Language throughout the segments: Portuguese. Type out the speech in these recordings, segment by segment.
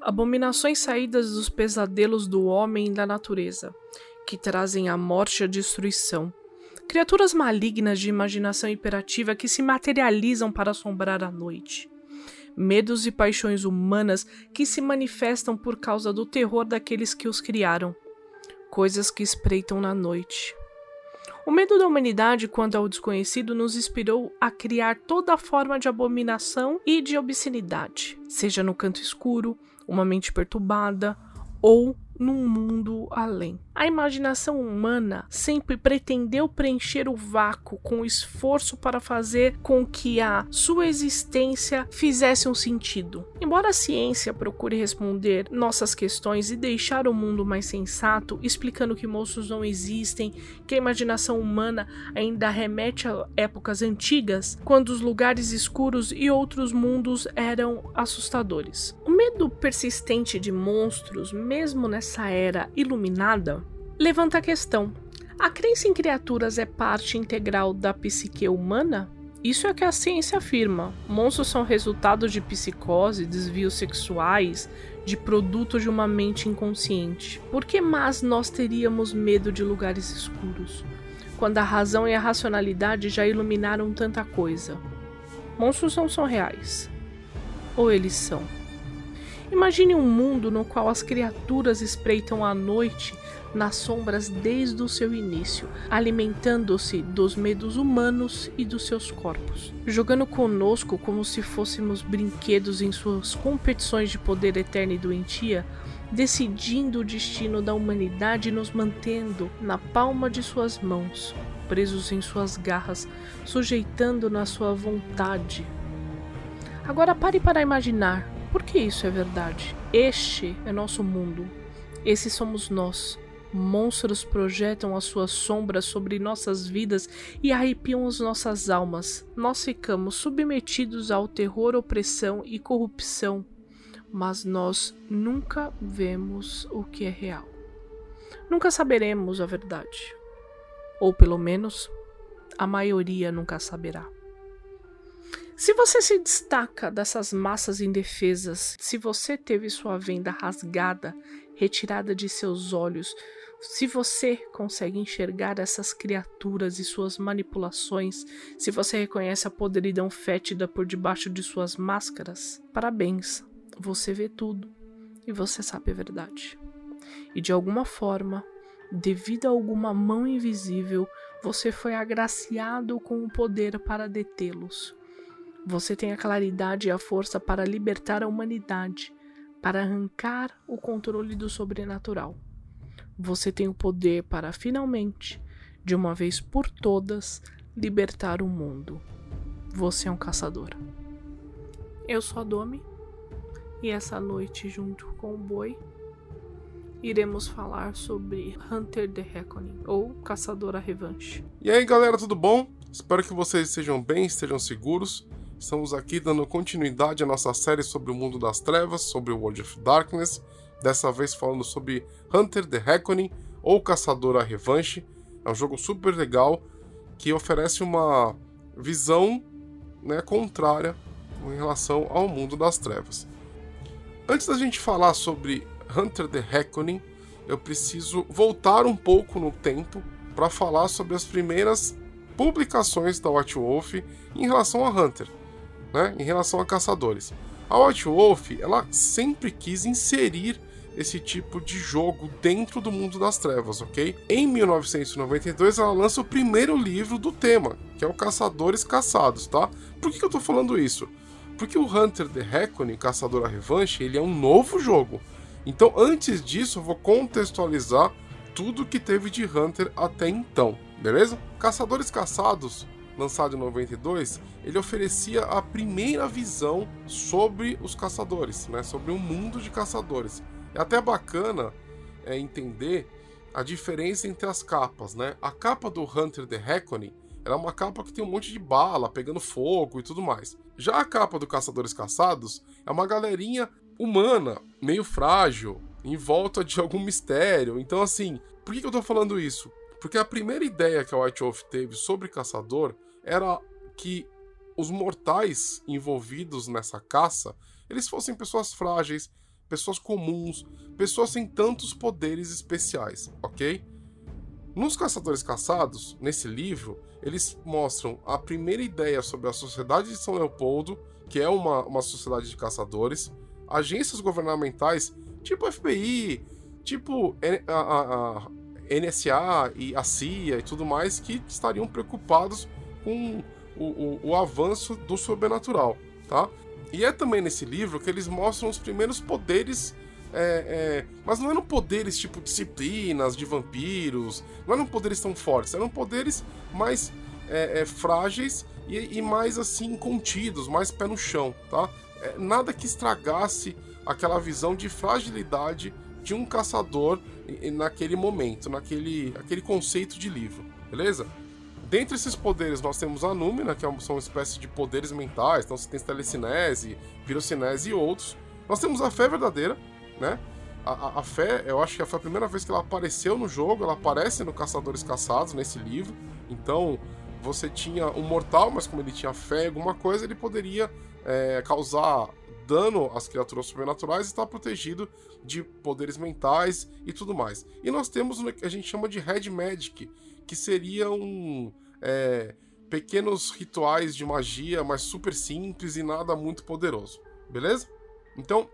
abominações saídas dos pesadelos do homem e da natureza, que trazem a morte e a destruição. Criaturas malignas de imaginação imperativa que se materializam para assombrar a noite. Medos e paixões humanas que se manifestam por causa do terror daqueles que os criaram. Coisas que espreitam na noite. O medo da humanidade quanto ao desconhecido nos inspirou a criar toda forma de abominação e de obscenidade, seja no canto escuro, uma mente perturbada ou num mundo além. A imaginação humana sempre pretendeu preencher o vácuo com esforço para fazer com que a sua existência fizesse um sentido. Embora a ciência procure responder nossas questões e deixar o mundo mais sensato, explicando que monstros não existem, que a imaginação humana ainda remete a épocas antigas, quando os lugares escuros e outros mundos eram assustadores. O medo persistente de monstros, mesmo nessa era iluminada, levanta a questão: a crença em criaturas é parte integral da psique humana? Isso é o que a ciência afirma. Monstros são resultado de psicose, desvios sexuais, de produto de uma mente inconsciente. Por que mais nós teríamos medo de lugares escuros, quando a razão e a racionalidade já iluminaram tanta coisa? Monstros não são reais. Ou eles são? Imagine um mundo no qual as criaturas espreitam a noite nas sombras desde o seu início, alimentando-se dos medos humanos e dos seus corpos, jogando conosco como se fôssemos brinquedos em suas competições de poder eterno e doentia, decidindo o destino da humanidade e nos mantendo na palma de suas mãos, presos em suas garras, sujeitando na sua vontade. Agora pare para imaginar por que isso é verdade. Este é nosso mundo. Esses somos nós. Monstros projetam as suas sombras sobre nossas vidas e arrepiam as nossas almas. Nós ficamos submetidos ao terror, opressão e corrupção, mas nós nunca vemos o que é real. Nunca saberemos a verdade. Ou pelo menos, a maioria nunca saberá. Se você se destaca dessas massas indefesas, se você teve sua venda rasgada, retirada de seus olhos, se você consegue enxergar essas criaturas e suas manipulações, se você reconhece a podridão fétida por debaixo de suas máscaras, parabéns, você vê tudo e você sabe a verdade. E de alguma forma, devido a alguma mão invisível, você foi agraciado com o poder para detê-los. Você tem a claridade e a força para libertar a humanidade, para arrancar o controle do sobrenatural. Você tem o poder para finalmente, de uma vez por todas, libertar o mundo. Você é um caçador. Eu sou a Domi, e essa noite, junto com o Boi, iremos falar sobre Hunter the Reckoning, ou Caçador a Revanche. E aí galera, tudo bom? Espero que vocês estejam bem, estejam seguros. Estamos aqui dando continuidade à nossa série sobre o mundo das trevas, sobre o World of Darkness, dessa vez falando sobre Hunter the Reckoning ou Caçador a Revanche. É um jogo super legal que oferece uma visão né, contrária em relação ao mundo das trevas. Antes da gente falar sobre Hunter the Reckoning, eu preciso voltar um pouco no tempo para falar sobre as primeiras publicações da White Wolf em relação a Hunter né, em relação a caçadores. A White Wolf ela sempre quis inserir esse tipo de jogo dentro do mundo das trevas, ok? Em 1992 ela lança o primeiro livro do tema, que é o Caçadores Caçados, tá? Por que, eu tô falando isso? Porque o Hunter the Reckoning, Caçador a Revanche, ele é um novo jogo. Então, antes disso, eu vou contextualizar tudo que teve de Hunter até então, beleza? Caçadores Caçados lançado em 92, ele oferecia a primeira visão sobre os caçadores, né, sobre um mundo de caçadores. É até bacana é, entender a diferença entre as capas, né? A capa do Hunter the Reckoning ela é uma capa que tem um monte de bala pegando fogo e tudo mais. Já a capa do Caçadores Caçados é uma galerinha humana, meio frágil, em volta de algum mistério. Então, assim, por que eu tô falando isso? Porque a primeira ideia que a White Wolf teve sobre Caçador era que os mortais envolvidos nessa caça, eles fossem pessoas frágeis, pessoas comuns, pessoas sem tantos poderes especiais, ok? Nos Caçadores Caçados, nesse livro, eles mostram a primeira ideia sobre a Sociedade de São Leopoldo, que é uma, uma sociedade de caçadores, agências governamentais, tipo FBI, tipo a, a, a NSA e a CIA e tudo mais, que estariam preocupados com o, o, o avanço do sobrenatural, tá? E é também nesse livro que eles mostram os primeiros poderes é, é, mas não eram poderes tipo disciplinas de vampiros, não eram poderes tão fortes, eram poderes mais é, é frágeis e, e, mais assim contidos, mais pé no chão, tá? É, nada que estragasse aquela visão de fragilidade de um caçador naquele momento, naquele aquele conceito de livro, beleza? Dentre esses poderes, nós temos a Númina, que é são uma espécie de poderes mentais, então você tem telecinese, pirocinese e outros. Nós temos a fé verdadeira, né? A, a, a, fé, eu acho que foi a primeira vez que ela apareceu no jogo, ela aparece no Caçadores Caçados, nesse livro. Então, você tinha um mortal, mas como ele tinha fé em alguma coisa, ele poderia é, causar dano às criaturas sobrenaturais e estar protegido de poderes mentais e tudo mais. E nós temos o que a gente chama de Red Magic, que seriam é, pequenos rituais de magia, mas super simples e nada muito poderoso. Beleza? Então,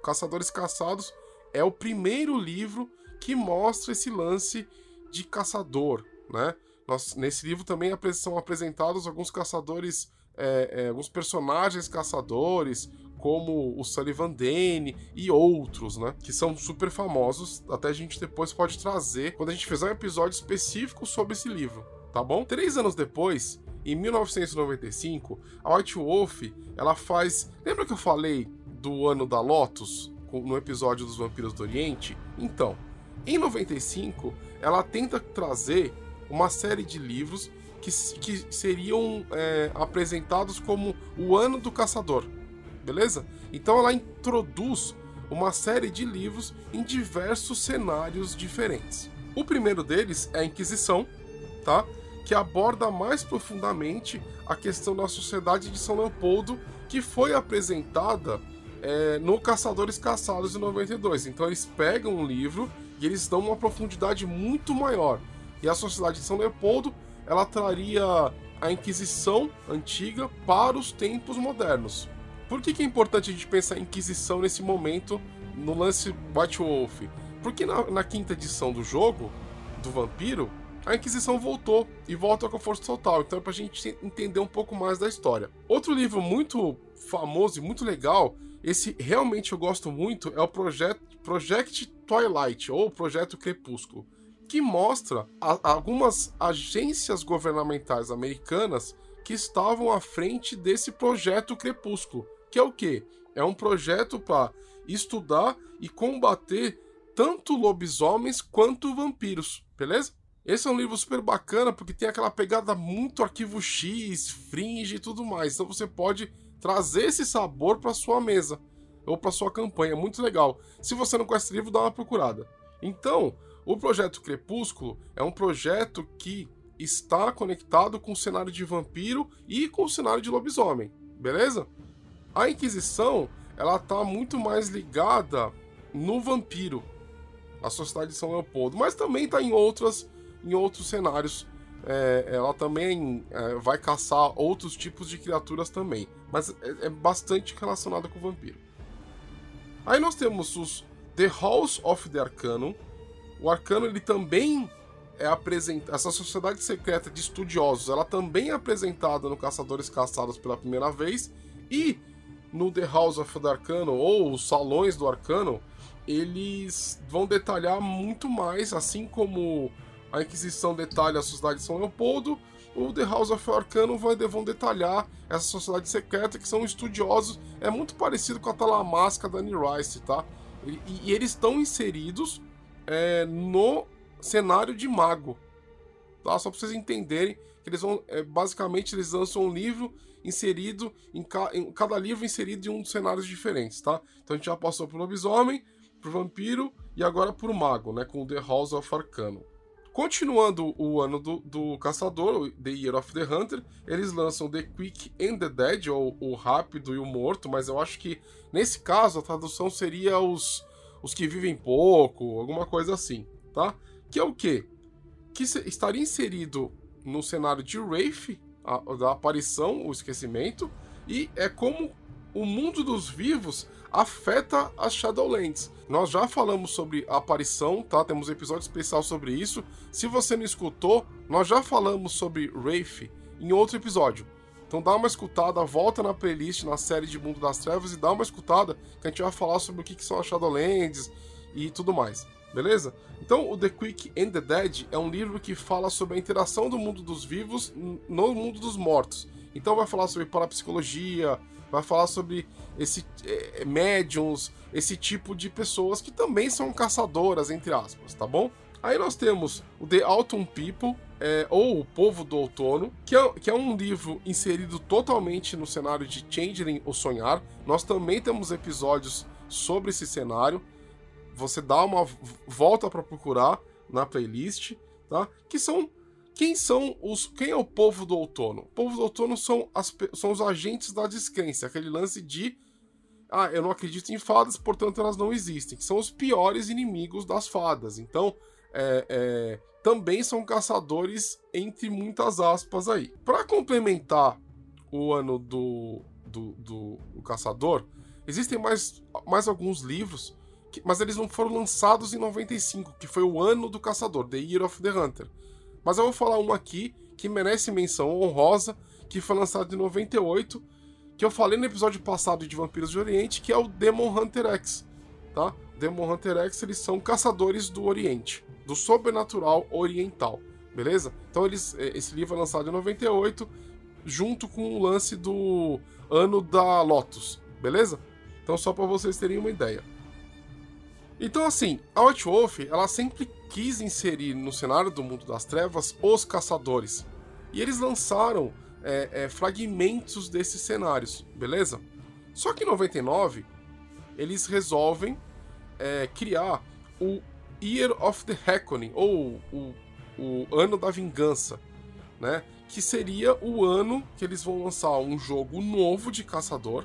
Caçadores Caçados é o primeiro livro que mostra esse lance de caçador, né? Nós, nesse livro também são apresentados alguns caçadores, é, é, alguns personagens caçadores, como o Sullivan Dane e outros, né? Que são super famosos. Até a gente depois pode trazer quando a gente fizer um episódio específico sobre esse livro, tá bom? Três anos depois, em 1995, a White Wolf ela faz. Lembra que eu falei do ano da Lotus, no episódio dos Vampiros do Oriente. Então, em 95, ela tenta trazer uma série de livros que, que seriam é, apresentados como o Ano do Caçador, beleza? Então ela introduz uma série de livros em diversos cenários diferentes. O primeiro deles é a Inquisição, tá? Que aborda mais profundamente a questão da sociedade de São Leopoldo, que foi apresentada é, no Caçadores Caçados de 92. Então eles pegam um livro e eles dão uma profundidade muito maior. E a Sociedade de São Leopoldo ela traria a Inquisição antiga para os tempos modernos. Por que, que é importante a gente pensar em Inquisição nesse momento no lance White Wolf? Porque na, na quinta edição do jogo, do Vampiro, a Inquisição voltou e volta com força total. Então é pra gente entender um pouco mais da história. Outro livro muito famoso e muito legal esse realmente eu gosto muito é o Project, Project Twilight, ou Projeto Crepúsculo, que mostra a, algumas agências governamentais americanas que estavam à frente desse projeto Crepúsculo, que é o quê? É um projeto para estudar e combater tanto lobisomens quanto vampiros, beleza? Esse é um livro super bacana porque tem aquela pegada muito arquivo X, fringe e tudo mais. Então você pode trazer esse sabor para sua mesa ou para sua campanha. Muito legal. Se você não conhece esse livro, dá uma procurada. Então, o projeto Crepúsculo é um projeto que está conectado com o cenário de vampiro e com o cenário de lobisomem, beleza? A Inquisição, ela tá muito mais ligada no vampiro, a Sociedade de São Leopoldo, mas também está em outras em outros cenários. É, ela também é, vai caçar outros tipos de criaturas também, mas é, é, bastante relacionada com o vampiro. Aí nós temos os The Halls of the Arcanum. O Arcano ele também é apresentado, essa sociedade secreta de estudiosos, ela também é apresentada no Caçadores Caçados pela primeira vez. E no The House of the Arcano ou os salões do Arcano, eles vão detalhar muito mais, assim como a Inquisição detalha a Sociedade de São Leopoldo, o The House of Arcanum vai, vão detalhar essa sociedade secreta, que são estudiosos, é muito parecido com a Talamasca da Annie Rice, tá? E, e eles estão inseridos é, no cenário de mago. Tá? Só para vocês entenderem que eles vão. É, basicamente, eles lançam um livro inserido em, ca em, cada livro inserido em um dos cenários diferentes, tá? Então a gente já passou pro lobisomem, pro vampiro e agora pro mago, né? Com The House of Arcano. Continuando o ano do, do caçador, The Year of the Hunter, eles lançam The Quick and the Dead, ou o rápido e o morto, mas eu acho que nesse caso a tradução seria os, os que vivem pouco, alguma coisa assim, tá? Que é o quê? Que estaria inserido no cenário de Wraith, a, da aparição, o esquecimento, e é como o mundo dos vivos afeta as Shadowlands. Nós já falamos sobre a aparição, tá? Temos um episódio especial sobre isso. Se você não escutou, nós já falamos sobre Wraith em outro episódio. Então dá uma escutada, volta na playlist, na série de Mundo das Trevas e dá uma escutada, que a gente vai falar sobre o que, são as Shadowlands e tudo mais. Beleza? Então, o The Quick and the Dead é um livro que fala sobre a interação do mundo dos vivos no mundo dos mortos. Então, vai falar sobre parapsicologia, vai falar sobre esse é, médiums, esse tipo de pessoas que também são caçadoras, entre aspas, tá bom? Aí nós temos o The Autumn People, é, ou O Povo do Outono, que é, que é um livro inserido totalmente no cenário de Changeling, o Sonhar. Nós também temos episódios sobre esse cenário. Você dá uma volta para procurar na playlist, tá? Que são quem são os. Quem é o povo do outono? O povo do outono são, as, são os agentes da descrença, aquele lance de. Ah, eu não acredito em fadas, portanto elas não existem. São os piores inimigos das fadas. Então, é, é, também são caçadores, entre muitas aspas aí. Para complementar o ano do, do, do, do, caçador, existem mais, mais alguns livros, mas eles não foram lançados em 95, que foi o ano do caçador, The Year of the Hunter. Mas eu vou falar um aqui que merece menção honrosa, que foi lançado em 98, que eu falei no episódio passado de Vampiros do Oriente, que é o Demon Hunter X, tá? Demon Hunter X, eles são caçadores do Oriente, do sobrenatural oriental, beleza? Então eles, é, esse livro é lançado em 98, junto com o lance do ano da Lotus, beleza? Então só para vocês terem uma ideia. Então assim, a White Wolf, ela sempre quis inserir no cenário do mundo das trevas os caçadores. E eles lançaram é, é, fragmentos desses cenários, beleza? Só que em 99 eles resolvem é, criar o Year of the Reckoning, ou o, o Ano da Vingança, né? Que seria o ano que eles vão lançar um jogo novo de caçador.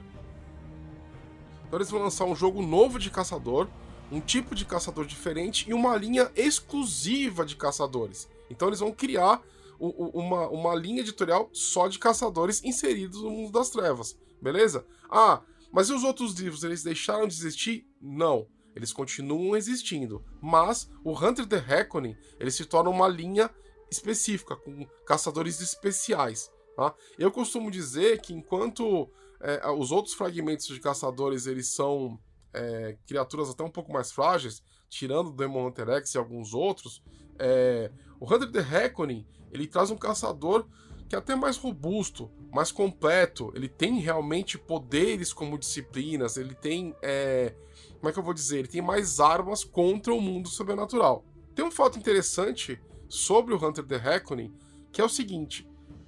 Então eles vão lançar um jogo novo de caçador, um tipo de caçador diferente e uma linha exclusiva de caçadores. Então eles vão criar uma, uma linha editorial só de caçadores inseridos no mundo das trevas, beleza? Ah, mas e os outros livros, eles deixaram de existir? Não, eles continuam existindo, mas o Hunter the Reckoning, ele se torna uma linha específica, com caçadores especiais, tá? Eu costumo dizer que enquanto é, os outros fragmentos de caçadores, eles são é, criaturas até um pouco mais frágeis, tirando o Demon Hunter X e alguns outros, é, o Hunter the Reckoning ele traz um caçador que é até mais robusto, mais completo. Ele tem realmente poderes como disciplinas, ele tem. É, como é que eu vou dizer? Ele tem mais armas contra o mundo sobrenatural. Tem um fato interessante sobre o Hunter the Reckoning, que é o seguinte: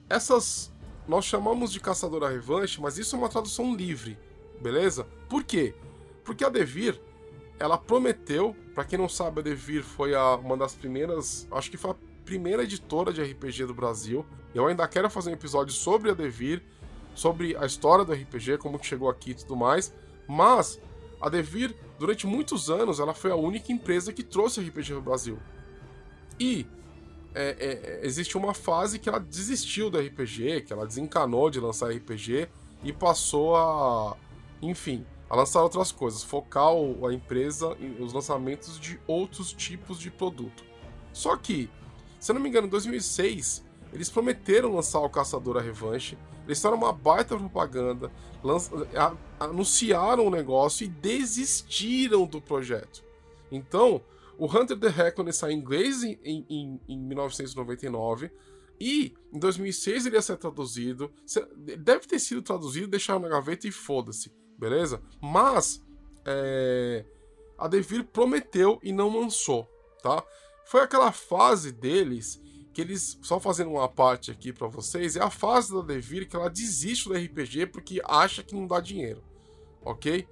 essas. Nós chamamos de caçadora revanche, mas isso é uma tradução livre, beleza? Por quê? Porque a Devir, ela prometeu, para quem não sabe, a Devir foi a, uma das primeiras, acho que foi a primeira editora de RPG do Brasil. Eu ainda quero fazer um episódio sobre a Devir, sobre a história do RPG, como que chegou aqui e tudo mais. Mas a Devir, durante muitos anos, ela foi a única empresa que trouxe RPG no Brasil. E é, é, existe uma fase que ela desistiu do RPG, que ela desencanou de lançar RPG e passou a. Enfim, a lançar outras coisas, focar a empresa em os lançamentos de outros tipos de produto. Só que, se eu não me engano, em 2006, eles prometeram lançar o Caçador a Revanche, eles fizeram uma baita propaganda, anunciaram o negócio e desistiram do projeto. Então, o Hunter the Reckoning saiu em inglês em, em, em 1999 e em 2006 ele ia ser traduzido. Deve ter sido traduzido, deixaram na gaveta e foda-se beleza? Mas é, a Devir prometeu e não lançou, tá? Foi aquela fase deles que eles, só fazendo uma parte aqui para vocês, é a fase da Devir que ela desiste do RPG porque acha que não dá dinheiro, ok?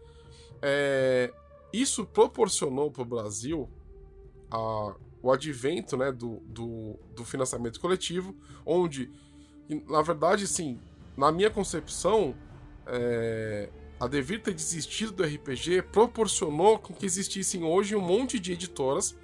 É, isso proporcionou para o Brasil a, o advento né, do, do, do, financiamento coletivo, onde, na verdade, sim, na minha concepção, é, a Devir ter desistido do RPG proporcionou com que existissem hoje um monte de editoras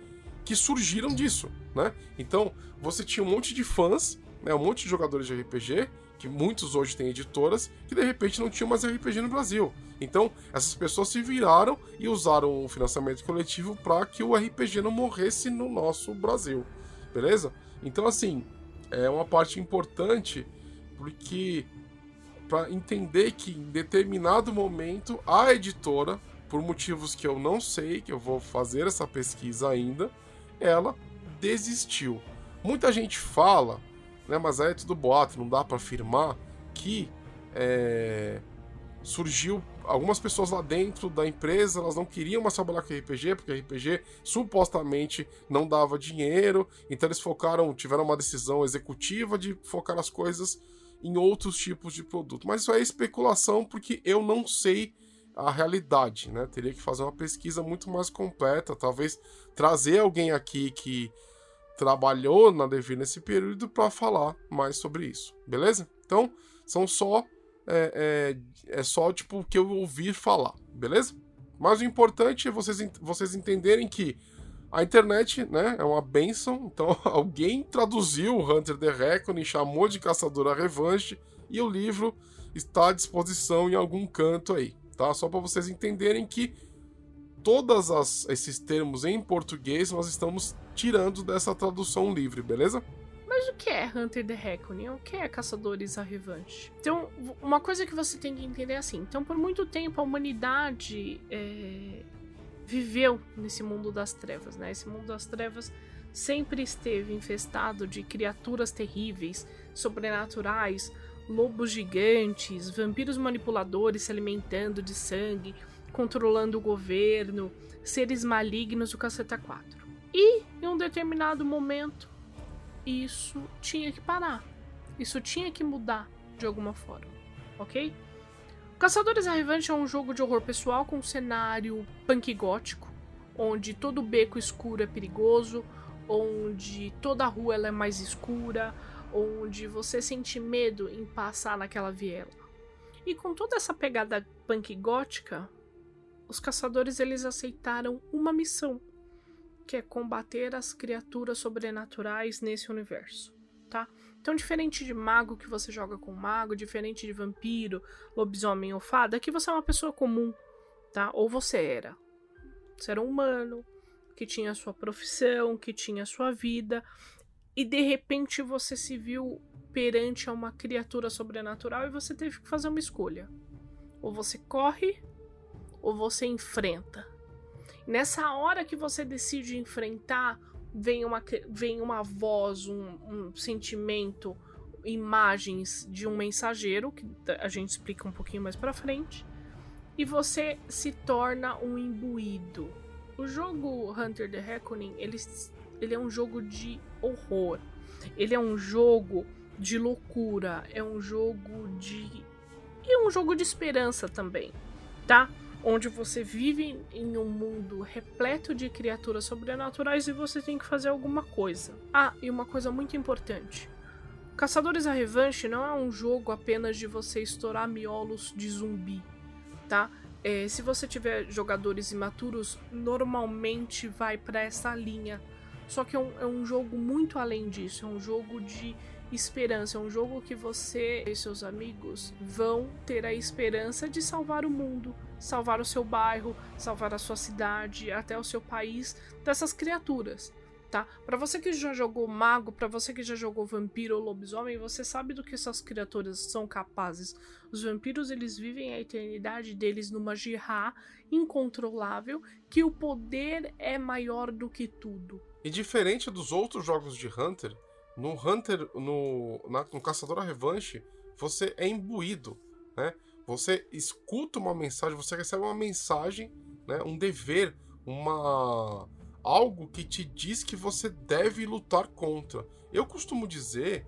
que surgiram disso, né? Então, você tinha um monte de fãs, né, um monte de jogadores de RPG, que muitos hoje têm editoras, que de repente não tinham mais RPG no Brasil. Então, essas pessoas se viraram e usaram o financiamento coletivo para que o RPG não morresse no nosso Brasil. Beleza? Então, assim, é uma parte importante porque para entender que em determinado momento a editora, por motivos que eu não sei, que eu vou fazer essa pesquisa ainda, ela desistiu. Muita gente fala, né, mas aí é tudo boato, não dá para afirmar que é, surgiu algumas pessoas lá dentro da empresa, elas não queriam mais trabalhar com RPG, porque RPG supostamente não dava dinheiro, então eles focaram, tiveram uma decisão executiva de focar as coisas em outros tipos de produto. Mas isso é especulação porque eu não sei a realidade, né? Teria que fazer uma pesquisa muito mais completa, talvez trazer alguém aqui que trabalhou na Devir nesse período para falar mais sobre isso, beleza? Então, são só é, é, é só tipo o que eu ouvi falar, beleza? Mas o importante é vocês, vocês entenderem que a internet, né, é uma benção. Então, alguém traduziu Hunter the Reckoning, chamou de Caçador a Revanche, e o livro está à disposição em algum canto aí, tá? Só para vocês entenderem que todos esses termos em português nós estamos tirando dessa tradução livre, beleza? Mas o que é Hunter the Reckoning? O que é Caçadores a Revanche? Então, uma coisa que você tem que entender é assim. Então, por muito tempo, a humanidade é, viveu nesse mundo das trevas, né? Esse mundo das trevas sempre esteve infestado de criaturas terríveis, sobrenaturais, lobos gigantes, vampiros manipuladores se alimentando de sangue, controlando o governo, seres malignos do caceta 4. E, em um determinado momento, isso tinha que parar. Isso tinha que mudar de alguma forma, ok? Caçadores à Revanche é um jogo de horror pessoal com um cenário punk gótico, onde todo beco escuro é perigoso, onde toda rua ela é mais escura, onde você sente medo em passar naquela viela. E com toda essa pegada punk gótica, os caçadores eles aceitaram uma missão, que é combater as criaturas sobrenaturais nesse universo? Então, diferente de mago que você joga com mago, diferente de vampiro, lobisomem ou fada, aqui você é uma pessoa comum, tá? Ou você era. Você era um humano, que tinha sua profissão, que tinha sua vida, e de repente você se viu perante a uma criatura sobrenatural e você teve que fazer uma escolha. Ou você corre, ou você enfrenta. Nessa hora que você decide enfrentar vem uma, vem uma voz, um, um sentimento, imagens de um mensageiro, que a gente explica um pouquinho mais pra frente, e você se torna um imbuído. O jogo Hunter the Reckoning, ele, ele é um jogo de horror. Ele é um jogo de loucura, é um jogo de. e é um jogo de esperança também, tá? Onde você vive em um mundo repleto de criaturas sobrenaturais e você tem que fazer alguma coisa. Ah, e uma coisa muito importante. Caçadores à Revanche não é um jogo apenas de você estourar miolos de zumbi, tá? É, se você tiver jogadores imaturos, normalmente vai para essa linha. Só que é um, é um jogo muito além disso, é um jogo de esperança. É um jogo que você e seus amigos vão ter a esperança de salvar o mundo, salvar o seu bairro, salvar a sua cidade, até o seu país dessas criaturas. Tá? Para você que já jogou mago, para você que já jogou vampiro ou lobisomem, você sabe do que essas criaturas são capazes. Os vampiros eles vivem a eternidade deles numa jirá incontrolável, que o poder é maior do que tudo. E diferente dos outros jogos de Hunter, no Hunter, no, na, no Caçador a Revanche, você é imbuído, né? Você escuta uma mensagem, você recebe uma mensagem, né? Um dever, uma algo que te diz que você deve lutar contra. Eu costumo dizer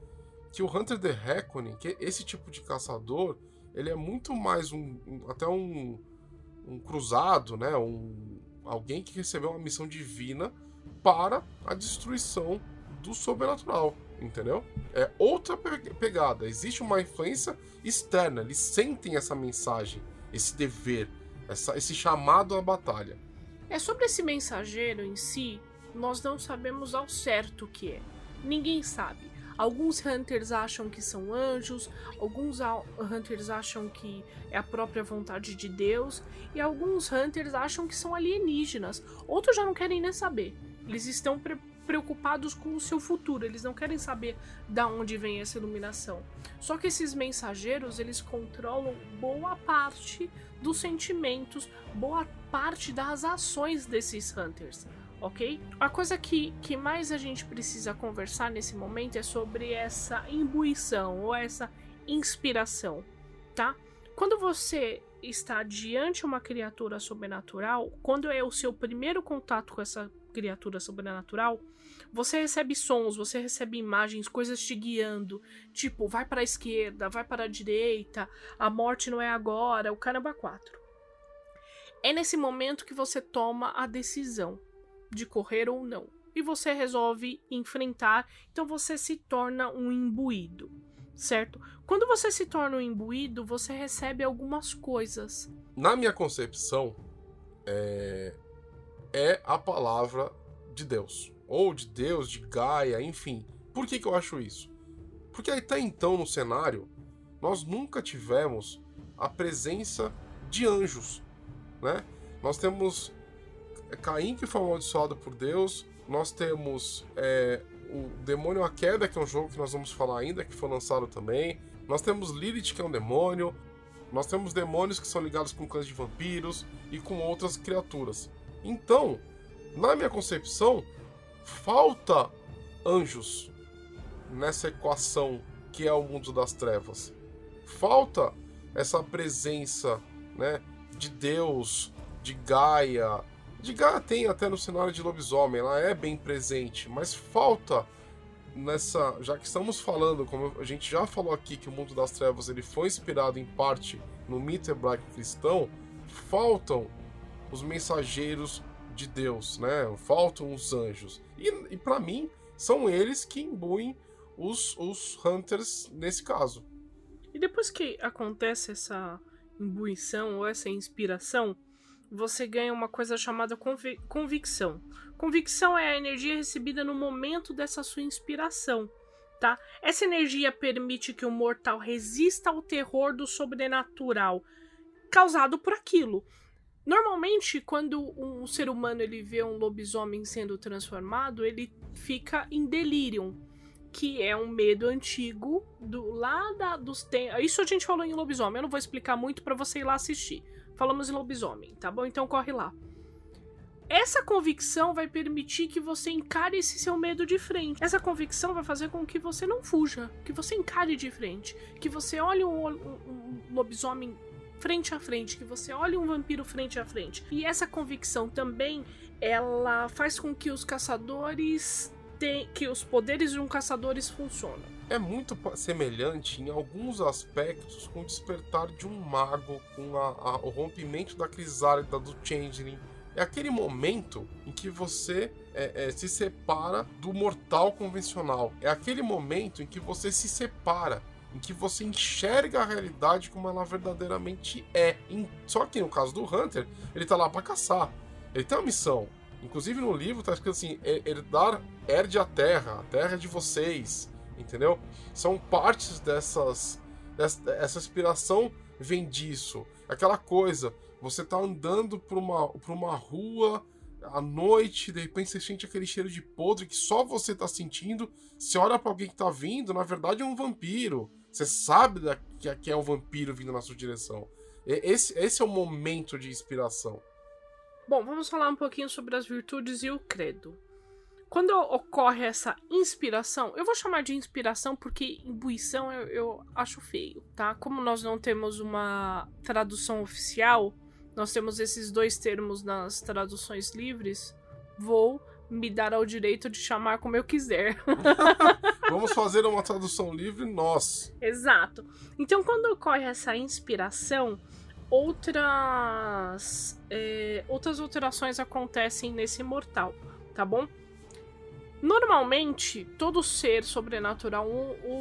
que o Hunter the Reckoning, que esse tipo de caçador, ele é muito mais um, um até um, um cruzado, né? Um, alguém que recebeu uma missão divina para a destruição do sobrenatural, entendeu? É outra pegada. Existe uma influência externa. Eles sentem essa mensagem, esse dever, essa, esse chamado à batalha. É sobre esse mensageiro em si, nós não sabemos ao certo o que é. Ninguém sabe. Alguns hunters acham que são anjos, alguns hunters acham que é a própria vontade de Deus, e alguns hunters acham que são alienígenas. Outros já não querem nem saber. Eles estão pre preocupados com o seu futuro, eles não querem saber da onde vem essa iluminação. Só que esses mensageiros, eles controlam boa parte dos sentimentos, boa parte das ações desses hunters ok? A coisa que, que mais a gente precisa conversar nesse momento é sobre essa imbuição ou essa inspiração, tá? Quando você está diante de uma criatura sobrenatural, quando é o seu primeiro contato com essa criatura sobrenatural, você recebe sons, você recebe imagens, coisas te guiando, tipo, vai para a esquerda, vai para a direita, a morte não é agora, o caramba 4. É nesse momento que você toma a decisão, de correr ou não. E você resolve enfrentar, então você se torna um imbuído, certo? Quando você se torna um imbuído, você recebe algumas coisas. Na minha concepção, é, é a palavra de Deus. Ou de Deus, de Gaia, enfim. Por que, que eu acho isso? Porque até então no cenário, nós nunca tivemos a presença de anjos, né? Nós temos é Caim que foi amaldiçoado por Deus. Nós temos é, o Demônio A Queda, que é um jogo que nós vamos falar ainda, que foi lançado também. Nós temos Lilith, que é um demônio. Nós temos demônios que são ligados com clãs de vampiros e com outras criaturas. Então, na minha concepção, falta anjos nessa equação que é o mundo das trevas. Falta essa presença, né, de Deus, de Gaia, de Gaia tem até no cenário de lobisomem, ela é bem presente, mas falta nessa, já que estamos falando, como a gente já falou aqui que o mundo das trevas ele foi inspirado em parte no mito hebraico cristão, faltam os mensageiros de Deus, né? Faltam os anjos. E, e para mim, são eles que imbuem os, os hunters nesse caso. E depois que acontece essa imbuição ou essa inspiração, você ganha uma coisa chamada convi convicção. Convicção é a energia recebida no momento dessa sua inspiração, tá? Essa energia permite que o mortal resista ao terror do sobrenatural causado por aquilo. Normalmente, quando um ser humano ele vê um lobisomem sendo transformado, ele fica em delírio, que é um medo antigo do lá da, dos tempos. Isso a gente falou em lobisomem, eu não vou explicar muito para você ir lá assistir. Falamos em lobisomem, tá bom? Então corre lá. Essa convicção vai permitir que você encare esse seu medo de frente. Essa convicção vai fazer com que você não fuja, que você encare de frente, que você olhe um, um, um lobisomem frente a frente, que você olhe um vampiro frente a frente. E essa convicção também, ela faz com que os caçadores tem, que os poderes de um caçador funcionam é muito semelhante em alguns aspectos com o despertar de um mago, com a, a, o rompimento da crisálida do Changeling. É aquele momento em que você é, é, se separa do mortal convencional. É aquele momento em que você se separa, em que você enxerga a realidade como ela verdadeiramente é. Só que no caso do Hunter, ele tá lá para caçar. Ele tem uma missão. Inclusive no livro tá escrito assim: herdar, herde a terra, a terra é de vocês entendeu? São partes dessas. Dessa, essa inspiração vem disso. Aquela coisa, você tá andando por uma, por uma rua à noite, de repente você sente aquele cheiro de podre que só você tá sentindo. Você olha para alguém que tá vindo, na verdade é um vampiro. Você sabe que, que é um vampiro vindo na sua direção. Esse, esse é o momento de inspiração. Bom, vamos falar um pouquinho sobre as virtudes e o credo. Quando ocorre essa inspiração, eu vou chamar de inspiração porque imbuição eu, eu acho feio, tá? Como nós não temos uma tradução oficial, nós temos esses dois termos nas traduções livres, vou me dar ao direito de chamar como eu quiser. Vamos fazer uma tradução livre nós. Exato. Então, quando ocorre essa inspiração, outras é, outras alterações acontecem nesse mortal, tá bom? Normalmente, todo ser sobrenatural,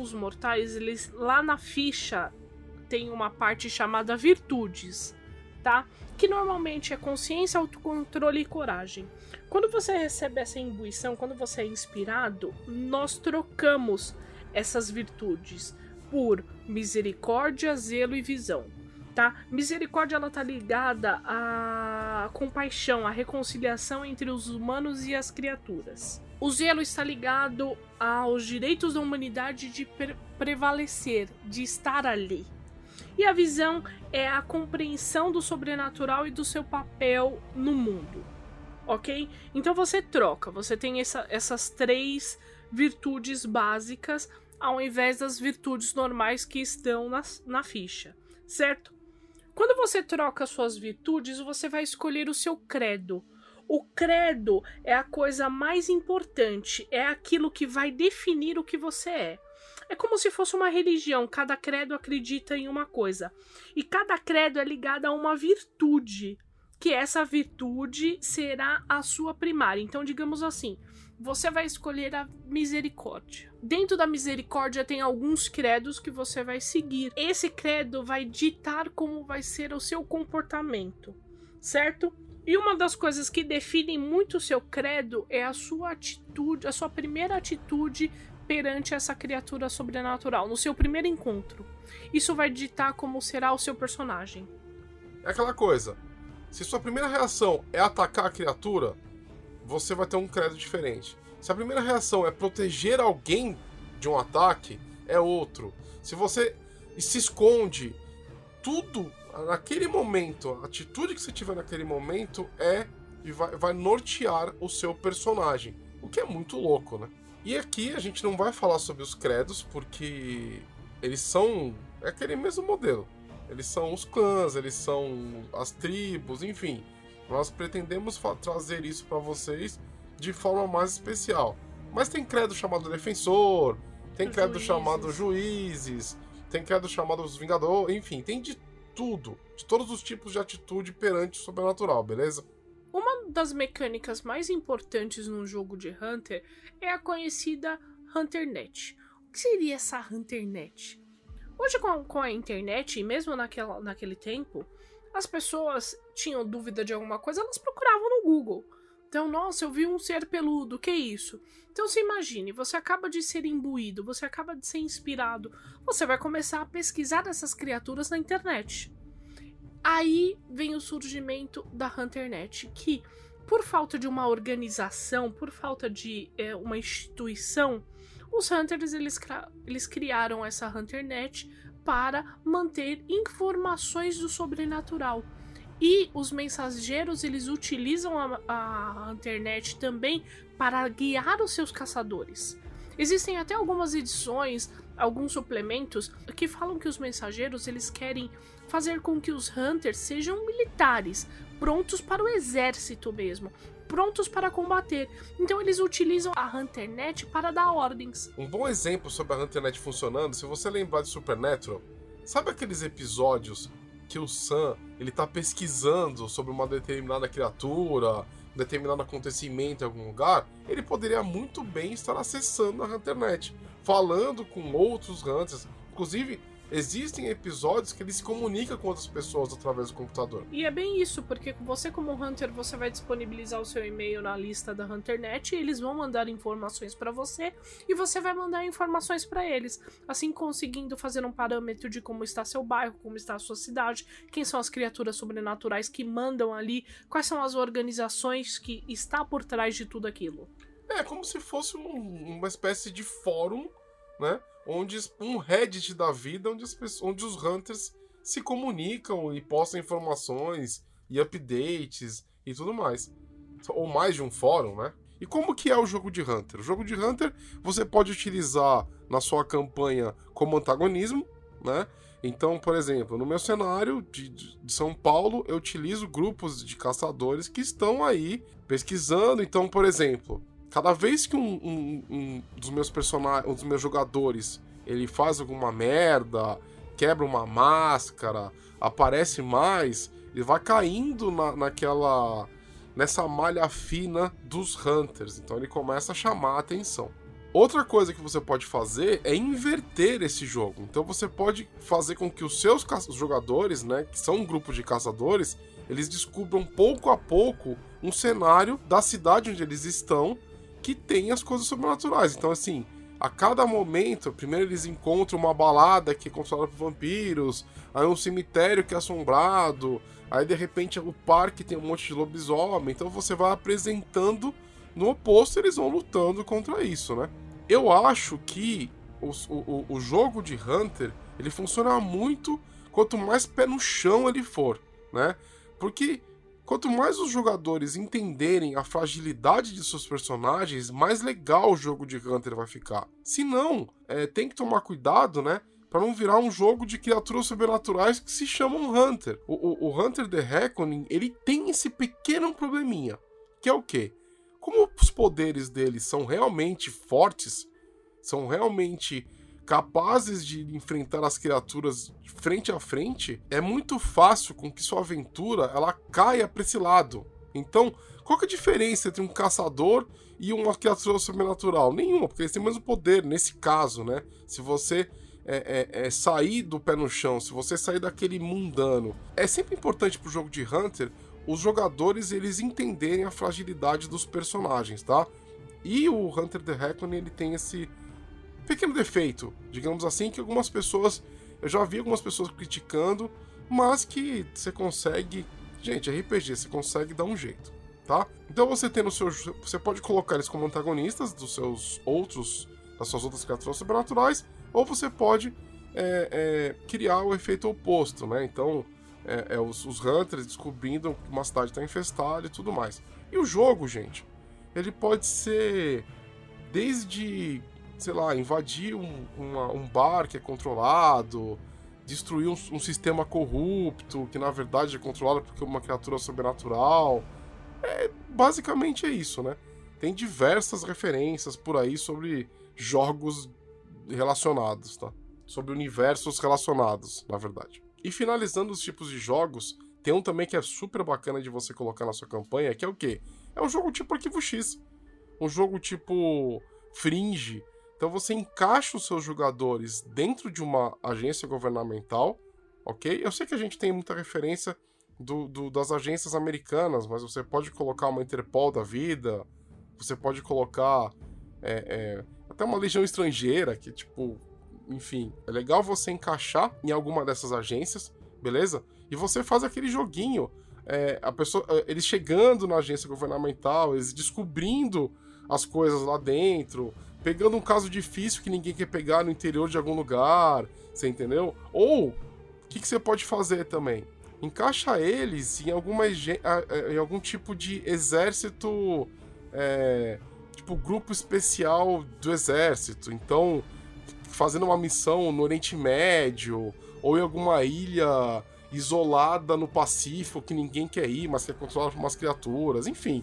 os mortais, eles lá na ficha tem uma parte chamada virtudes, tá? Que normalmente é consciência, autocontrole e coragem. Quando você recebe essa imbuição, quando você é inspirado, nós trocamos essas virtudes por misericórdia, zelo e visão tá? Misericórdia ela tá ligada à compaixão, à reconciliação entre os humanos e as criaturas. O zelo está ligado aos direitos da humanidade de pre prevalecer, de estar ali. E a visão é a compreensão do sobrenatural e do seu papel no mundo. Ok? Então você troca, você tem essa, essas três virtudes básicas ao invés das virtudes normais que estão na, na ficha, certo? Quando você troca suas virtudes, você vai escolher o seu credo. O credo é a coisa mais importante, é aquilo que vai definir o que você é. É como se fosse uma religião, cada credo acredita em uma coisa. E cada credo é ligado a uma virtude, que essa virtude será a sua primária. Então, digamos assim, você vai escolher a misericórdia. Dentro da misericórdia tem alguns credos que você vai seguir. Esse credo vai ditar como vai ser o seu comportamento, certo? E uma das coisas que definem muito o seu credo é a sua atitude, a sua primeira atitude perante essa criatura sobrenatural, no seu primeiro encontro. Isso vai ditar como será o seu personagem. É aquela coisa. Se sua primeira reação é atacar a criatura, você vai ter um credo diferente. Se a primeira reação é proteger alguém de um ataque, é outro. Se você se esconde, tudo naquele momento, a atitude que você tiver naquele momento é e vai, vai nortear o seu personagem. O que é muito louco, né? E aqui a gente não vai falar sobre os credos, porque eles são. É aquele mesmo modelo. Eles são os clãs, eles são as tribos, enfim. Nós pretendemos trazer isso para vocês de forma mais especial. Mas tem credo chamado defensor, tem credo juízes. chamado juízes, tem credo chamado os vingadores, enfim, tem de tudo, de todos os tipos de atitude perante o sobrenatural, beleza? Uma das mecânicas mais importantes num jogo de Hunter é a conhecida HunterNet. O que seria essa HunterNet? Hoje, com, a internet, e mesmo naquela, naquele tempo, as pessoas tinham dúvida de alguma coisa, elas procuravam no Google. Então, nossa, eu vi um ser peludo, que isso? Então, se imagine, você acaba de ser imbuído, você acaba de ser inspirado, você vai começar a pesquisar essas criaturas na internet. Aí vem o surgimento da HunterNet, que, por falta de uma organização, por falta de é, uma instituição, os Hunters eles, eles criaram essa HunterNet para manter informações do sobrenatural. E os mensageiros eles utilizam a, a internet também para guiar os seus caçadores. Existem até algumas edições, alguns suplementos que falam que os mensageiros eles querem fazer com que os hunters sejam militares, prontos para o exército mesmo, prontos para combater. Então eles utilizam a HunterNet para dar ordens. Um bom exemplo sobre a HunterNet funcionando, se você lembrar de Supernatural, sabe aqueles episódios que o Sam ele tá pesquisando sobre uma determinada criatura, determinado acontecimento em algum lugar, ele poderia muito bem estar acessando a HunterNet, falando com outros Hunters, inclusive existem episódios que ele se comunica com outras pessoas através do computador. E é bem isso, porque você como Hunter, você vai disponibilizar o seu e-mail na lista da HunterNet, e eles vão mandar informações para você e você vai mandar informações para eles, assim conseguindo fazer um parâmetro de como está seu bairro, como está a sua cidade, quem são as criaturas sobrenaturais que mandam ali, quais são as organizações que está por trás de tudo aquilo. É como se fosse um, uma espécie de fórum, né? onde um Reddit da vida, onde, as, onde os hunters se comunicam e postam informações e updates e tudo mais. Ou mais de um fórum, né? E como que é o jogo de Hunter? O jogo de Hunter você pode utilizar na sua campanha como antagonismo, né? Então, por exemplo, no meu cenário de, de, São Paulo, eu utilizo grupos de caçadores que estão aí pesquisando. Então, por exemplo, cada vez que um, um, um dos meus personagens, um dos meus jogadores, ele faz alguma merda, quebra uma máscara, aparece mais, ele vai caindo na, naquela nessa malha fina dos hunters. Então ele começa a chamar a atenção. Outra coisa que você pode fazer é inverter esse jogo. Então você pode fazer com que os seus jogadores, né, que são um grupo de caçadores, eles descubram pouco a pouco um cenário da cidade onde eles estão que tem as coisas sobrenaturais. Então assim, a cada momento, primeiro eles encontram uma balada que é controlada por vampiros, aí um cemitério que é assombrado, aí de repente o parque tem um monte de lobisomem. Então você vai apresentando no oposto, eles vão lutando contra isso, né? Eu acho que o, o, o jogo de Hunter ele funciona muito quanto mais pé no chão ele for, né? Porque quanto mais os jogadores entenderem a fragilidade de seus personagens, mais legal o jogo de Hunter vai ficar. Se não, é, tem que tomar cuidado, né? Para não virar um jogo de criaturas sobrenaturais que se chamam Hunter. O, o, o Hunter The Reckoning ele tem esse pequeno probleminha, que é o quê? como os poderes deles são realmente fortes, são realmente capazes de enfrentar as criaturas frente a frente, é muito fácil com que sua aventura ela caia para esse lado. Então, qual é a diferença entre um caçador e uma criatura sobrenatural? Nenhuma, porque eles têm o mesmo poder nesse caso, né? Se você é, é, é, sair do pé no chão, se você sair daquele mundano, é sempre importante pro jogo de Hunter os jogadores eles entenderem a fragilidade dos personagens, tá? E o Hunter the Reckoning ele tem esse pequeno defeito, digamos assim, que algumas pessoas eu já vi algumas pessoas criticando, mas que você consegue, gente, RPG, você consegue dar um jeito, tá? Então você tem no seu, você pode colocar eles como antagonistas dos seus outros, das suas outras criaturas sobrenaturais, ou você pode é, é, criar o efeito oposto, né? Então é, é os, os, Hunters descobrindo que uma cidade está infestada e tudo mais. E o jogo, gente, ele pode ser desde, sei lá, invadir um, uma, um bar que é controlado, destruir um, um, sistema corrupto, que na verdade é controlado por uma criatura sobrenatural. É, basicamente é isso, né? Tem diversas referências por aí sobre jogos relacionados, tá? Sobre universos relacionados, na verdade. E finalizando os tipos de jogos, tem um também que é super bacana de você colocar na sua campanha, que é o quê? É um jogo tipo Arquivo X. Um jogo tipo Fringe. Então você encaixa os seus jogadores dentro de uma agência governamental, ok? Eu sei que a gente tem muita referência do, do, das agências americanas, mas você pode colocar uma Interpol da vida, você pode colocar é, é, até uma legião estrangeira, que tipo enfim, é legal você encaixar em alguma dessas agências, beleza? E você faz aquele joguinho, é, a pessoa, é, eles chegando na agência governamental, eles descobrindo as coisas lá dentro, pegando um caso difícil que ninguém quer pegar no interior de algum lugar, você entendeu? Ou o que, que você pode fazer também? Encaixa eles em alguma em algum tipo de exército, é, tipo grupo especial do exército. Então fazendo uma missão no Oriente Médio ou em alguma ilha isolada no Pacífico que ninguém quer ir, mas que é controlada por umas criaturas, enfim.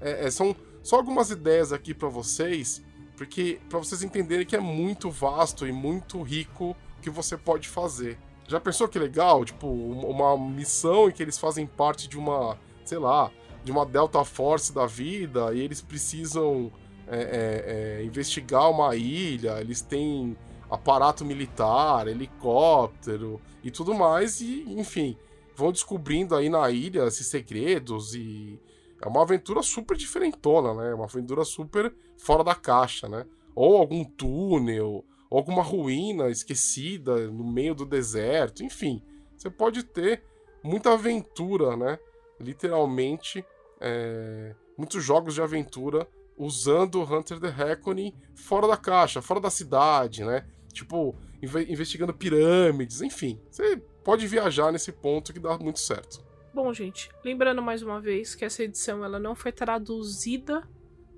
É, é, são só algumas ideias aqui para vocês, porque para vocês entenderem que é muito vasto e muito rico que você pode fazer. Já pensou que legal? Tipo, uma missão em que eles fazem parte de uma, sei lá, de uma Delta Force da vida e eles precisam é, é, é investigar uma ilha, eles têm aparato militar, helicóptero e tudo mais, e enfim, vão descobrindo aí na ilha esses segredos e é uma aventura super diferentona, né? Uma aventura super fora da caixa, né? Ou algum túnel, ou alguma ruína esquecida no meio do deserto, enfim, você pode ter muita aventura, né? Literalmente, é... muitos jogos de aventura usando Hunter the Reckoning fora da caixa, fora da cidade, né? tipo, investigando pirâmides, enfim. Você pode viajar nesse ponto que dá muito certo. Bom, gente, lembrando mais uma vez que essa edição ela não foi traduzida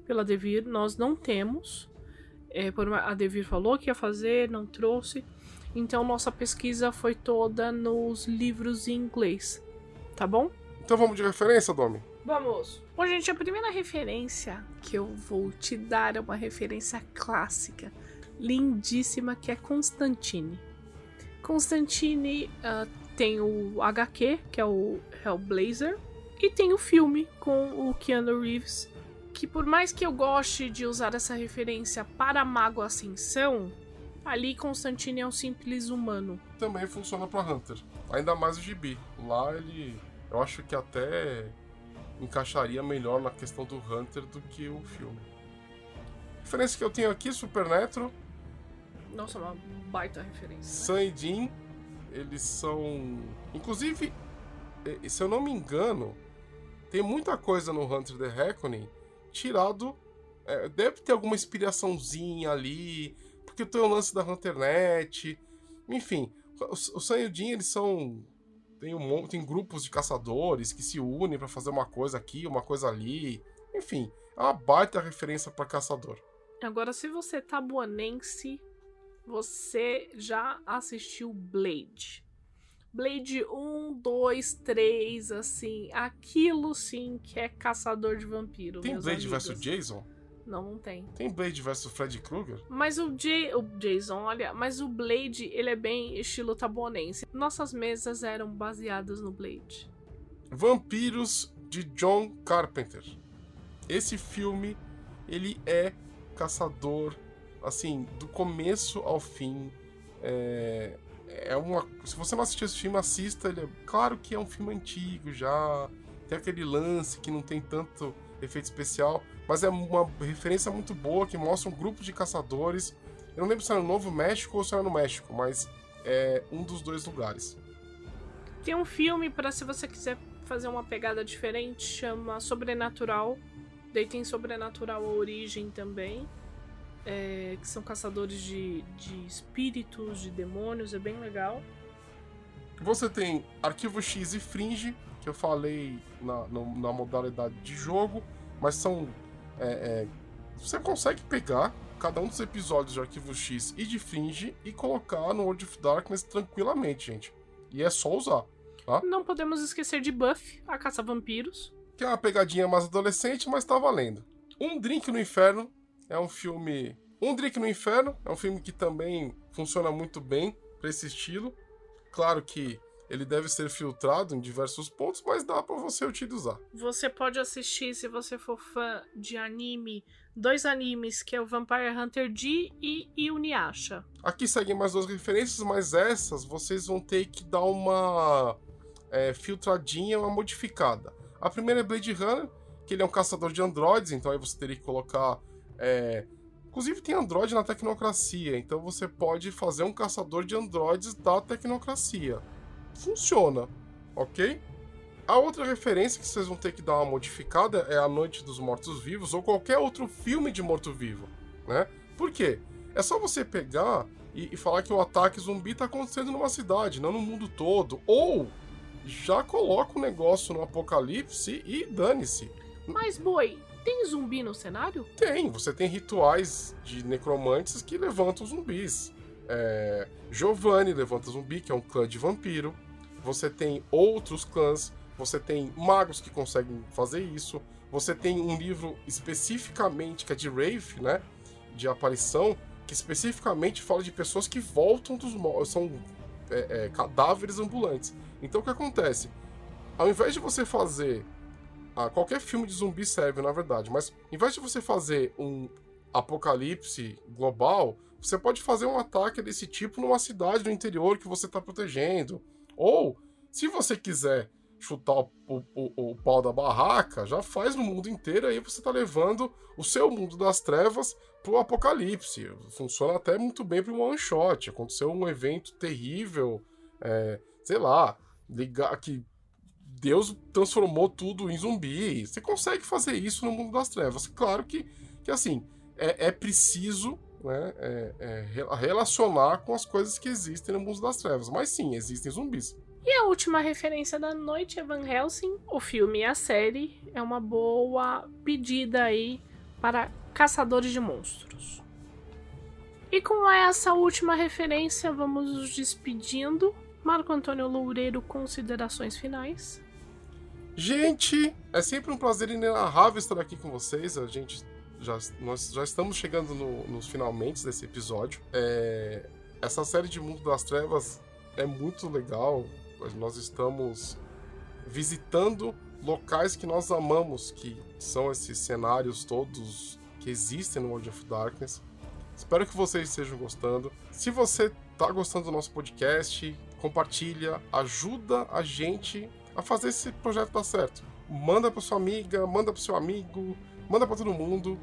pela Devir, nós não temos. É, a Devir falou que ia fazer, não trouxe. Então nossa pesquisa foi toda nos livros em inglês, tá bom? Então vamos de referência, Domi? Vamos. Bom, gente, a primeira referência que eu vou te dar é uma referência clássica, lindíssima, que é Constantine. Constantine uh, tem o HQ, que é o Hellblazer, e tem o filme com o Keanu Reeves, que por mais que eu goste de usar essa referência para Mago Ascensão, ali Constantine é um simples humano. Também funciona para Hunter, ainda mais o Gibi. Lá ele, eu acho que até encaixaria melhor na questão do Hunter do que o filme. A referência que eu tenho aqui, Supernatural. Nossa, uma baita referência. Sam e Dean, eles são. Inclusive, se eu não me engano, tem muita coisa no Hunter the Reckoning tirado. É, deve ter alguma inspiraçãozinha ali, porque tem o lance da Hunternet. Enfim, o, o Sam e o Dean, eles são tem, um, tem grupos de caçadores que se unem para fazer uma coisa aqui, uma coisa ali. Enfim, é uma baita referência para caçador. Agora, se você é tabuanense, você já assistiu Blade. Blade 1, 2, 3, assim, aquilo sim que é caçador de vampiro. Tem Blade vs Jason? Não, não tem. Tem Blade vs Freddy Krueger? Mas o, J o Jason, olha, mas o Blade, ele é bem estilo tabuonense. Nossas mesas eram baseadas no Blade. Vampiros de John Carpenter. Esse filme, ele é caçador, assim, do começo ao fim. É, é uma. Se você não assistiu esse filme, assista. Ele é, claro que é um filme antigo já. Tem aquele lance que não tem tanto efeito especial, mas é uma referência muito boa que mostra um grupo de caçadores. Eu não lembro se era no Novo México ou se era no México, mas é um dos dois lugares. Tem um filme para se você quiser fazer uma pegada diferente, chama Sobrenatural. Daí tem Sobrenatural Origem também. É, que são caçadores de, de espíritos, de demônios, é bem legal. Você tem Arquivo X e Fringe, que eu falei na, na modalidade de jogo, mas são. É, é, você consegue pegar cada um dos episódios de Arquivo X e de Fringe e colocar no World of Darkness tranquilamente, gente. E é só usar. Tá? Não podemos esquecer de Buffy, a caça-vampiros. Que é uma pegadinha mais adolescente, mas tá valendo. Um Drink no Inferno é um filme. Um Drink no Inferno é um filme que também funciona muito bem para esse estilo. Claro que ele deve ser filtrado em diversos pontos, mas dá para você utilizar. Você pode assistir, se você for fã de anime, dois animes, que é o Vampire Hunter D e Inuyasha. Aqui seguem mais duas referências, mas essas vocês vão ter que dar uma é, filtradinha, uma modificada. A primeira é Blade Runner, que ele é um caçador de androides, então aí você teria que colocar... É, Inclusive tem Android na tecnocracia, então você pode fazer um caçador de androides da tecnocracia funciona, ok? A outra referência que vocês vão ter que dar uma modificada é A Noite dos Mortos-Vivos ou qualquer outro filme de morto-vivo, né? Por quê? É só você pegar e, e, falar que o ataque zumbi está acontecendo numa cidade, não no mundo todo. Ou já coloca o negócio no apocalipse e dane-se. Mas, boi, tem zumbi no cenário? Tem, você tem rituais de necromantes que levantam zumbis. É, Giovanni levanta zumbi, que é um clã de vampiro. Você tem outros clãs, você tem magos que conseguem fazer isso. Você tem um livro especificamente que é de Wraith, né? De aparição, que especificamente fala de pessoas que voltam dos são é, é, cadáveres ambulantes. Então o que acontece? Ao invés de você fazer. Ah, qualquer filme de zumbi serve, na verdade, mas ao invés de você fazer um apocalipse global, você pode fazer um ataque desse tipo numa cidade do interior que você está protegendo. Ou, se você quiser chutar o, o, o, pau da barraca, já faz no mundo inteiro, aí você está levando o seu mundo das trevas pro apocalipse. Funciona até muito bem para um one shot. Aconteceu um evento terrível, é, sei lá, ligar que Deus transformou tudo em zumbi. Você consegue fazer isso no mundo das trevas. Claro que, que assim, é, é preciso né, é, é, relacionar com as coisas que existem no mundo das trevas. Mas sim, existem zumbis. E a última referência da noite é Van Helsing. O filme e a série é uma boa pedida aí para caçadores de monstros. E com essa última referência, vamos nos despedindo. Marco Antônio Loureiro, considerações finais. Gente, é sempre um prazer inenarrável estar aqui com vocês. A gente já, nós já estamos chegando no, nos finalmente desse episódio. É, essa série de Mundo das Trevas é muito legal. Nós estamos visitando locais que nós amamos, que são esses cenários todos que existem no World of Darkness. Espero que vocês estejam gostando. Se você está gostando do nosso podcast, compartilha, ajuda a gente a fazer esse projeto dar certo. Manda para sua amiga, manda para seu amigo, manda para todo mundo,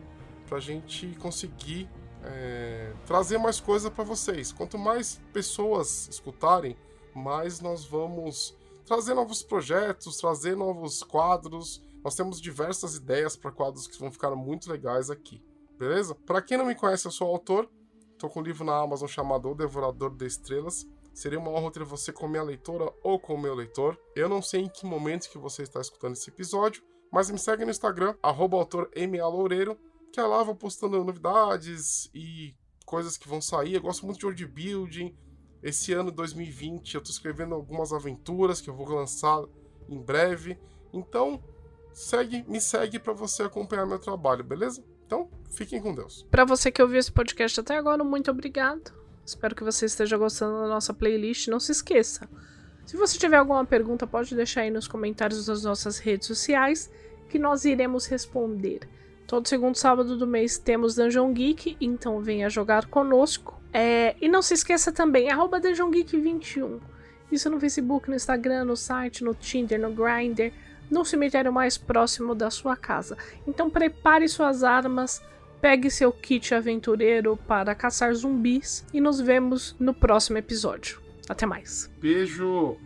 para a gente conseguir é, trazer mais coisa para vocês. Quanto mais pessoas escutarem, mais nós vamos trazer novos projetos, trazer novos quadros. Nós temos diversas ideias para quadros que vão ficar muito legais aqui, beleza? Para quem não me conhece, eu sou autor. Estou com um livro na Amazon chamado O Devorador de Estrelas. Seria uma honra ter você como minha leitora ou como meu leitor. Eu não sei em que momento que você está escutando esse episódio, mas me segue no Instagram, arroba autor Loureiro, que é lá eu vou postando novidades e coisas que vão sair. Eu gosto muito de world building. Esse ano 2020 eu estou escrevendo algumas aventuras que eu vou lançar em breve. Então, segue, me segue para você acompanhar meu trabalho, beleza? Então, fiquem com Deus. Para você que ouviu esse podcast até agora, muito obrigado. Espero que você esteja gostando da nossa playlist. Não se esqueça. Se você tiver alguma pergunta, pode deixar aí nos comentários das nossas redes sociais que nós iremos responder. Todo segundo sábado do mês temos Dungeon Geek, então venha jogar conosco. É, e não se esqueça também, arroba Dungeon Geek 21. Isso no Facebook, no Instagram, no site, no Tinder, no Grindr, no cemitério mais próximo da sua casa. Então prepare suas armas, pegue seu kit aventureiro para caçar zumbis e nos vemos no próximo episódio. Até mais. Beijo!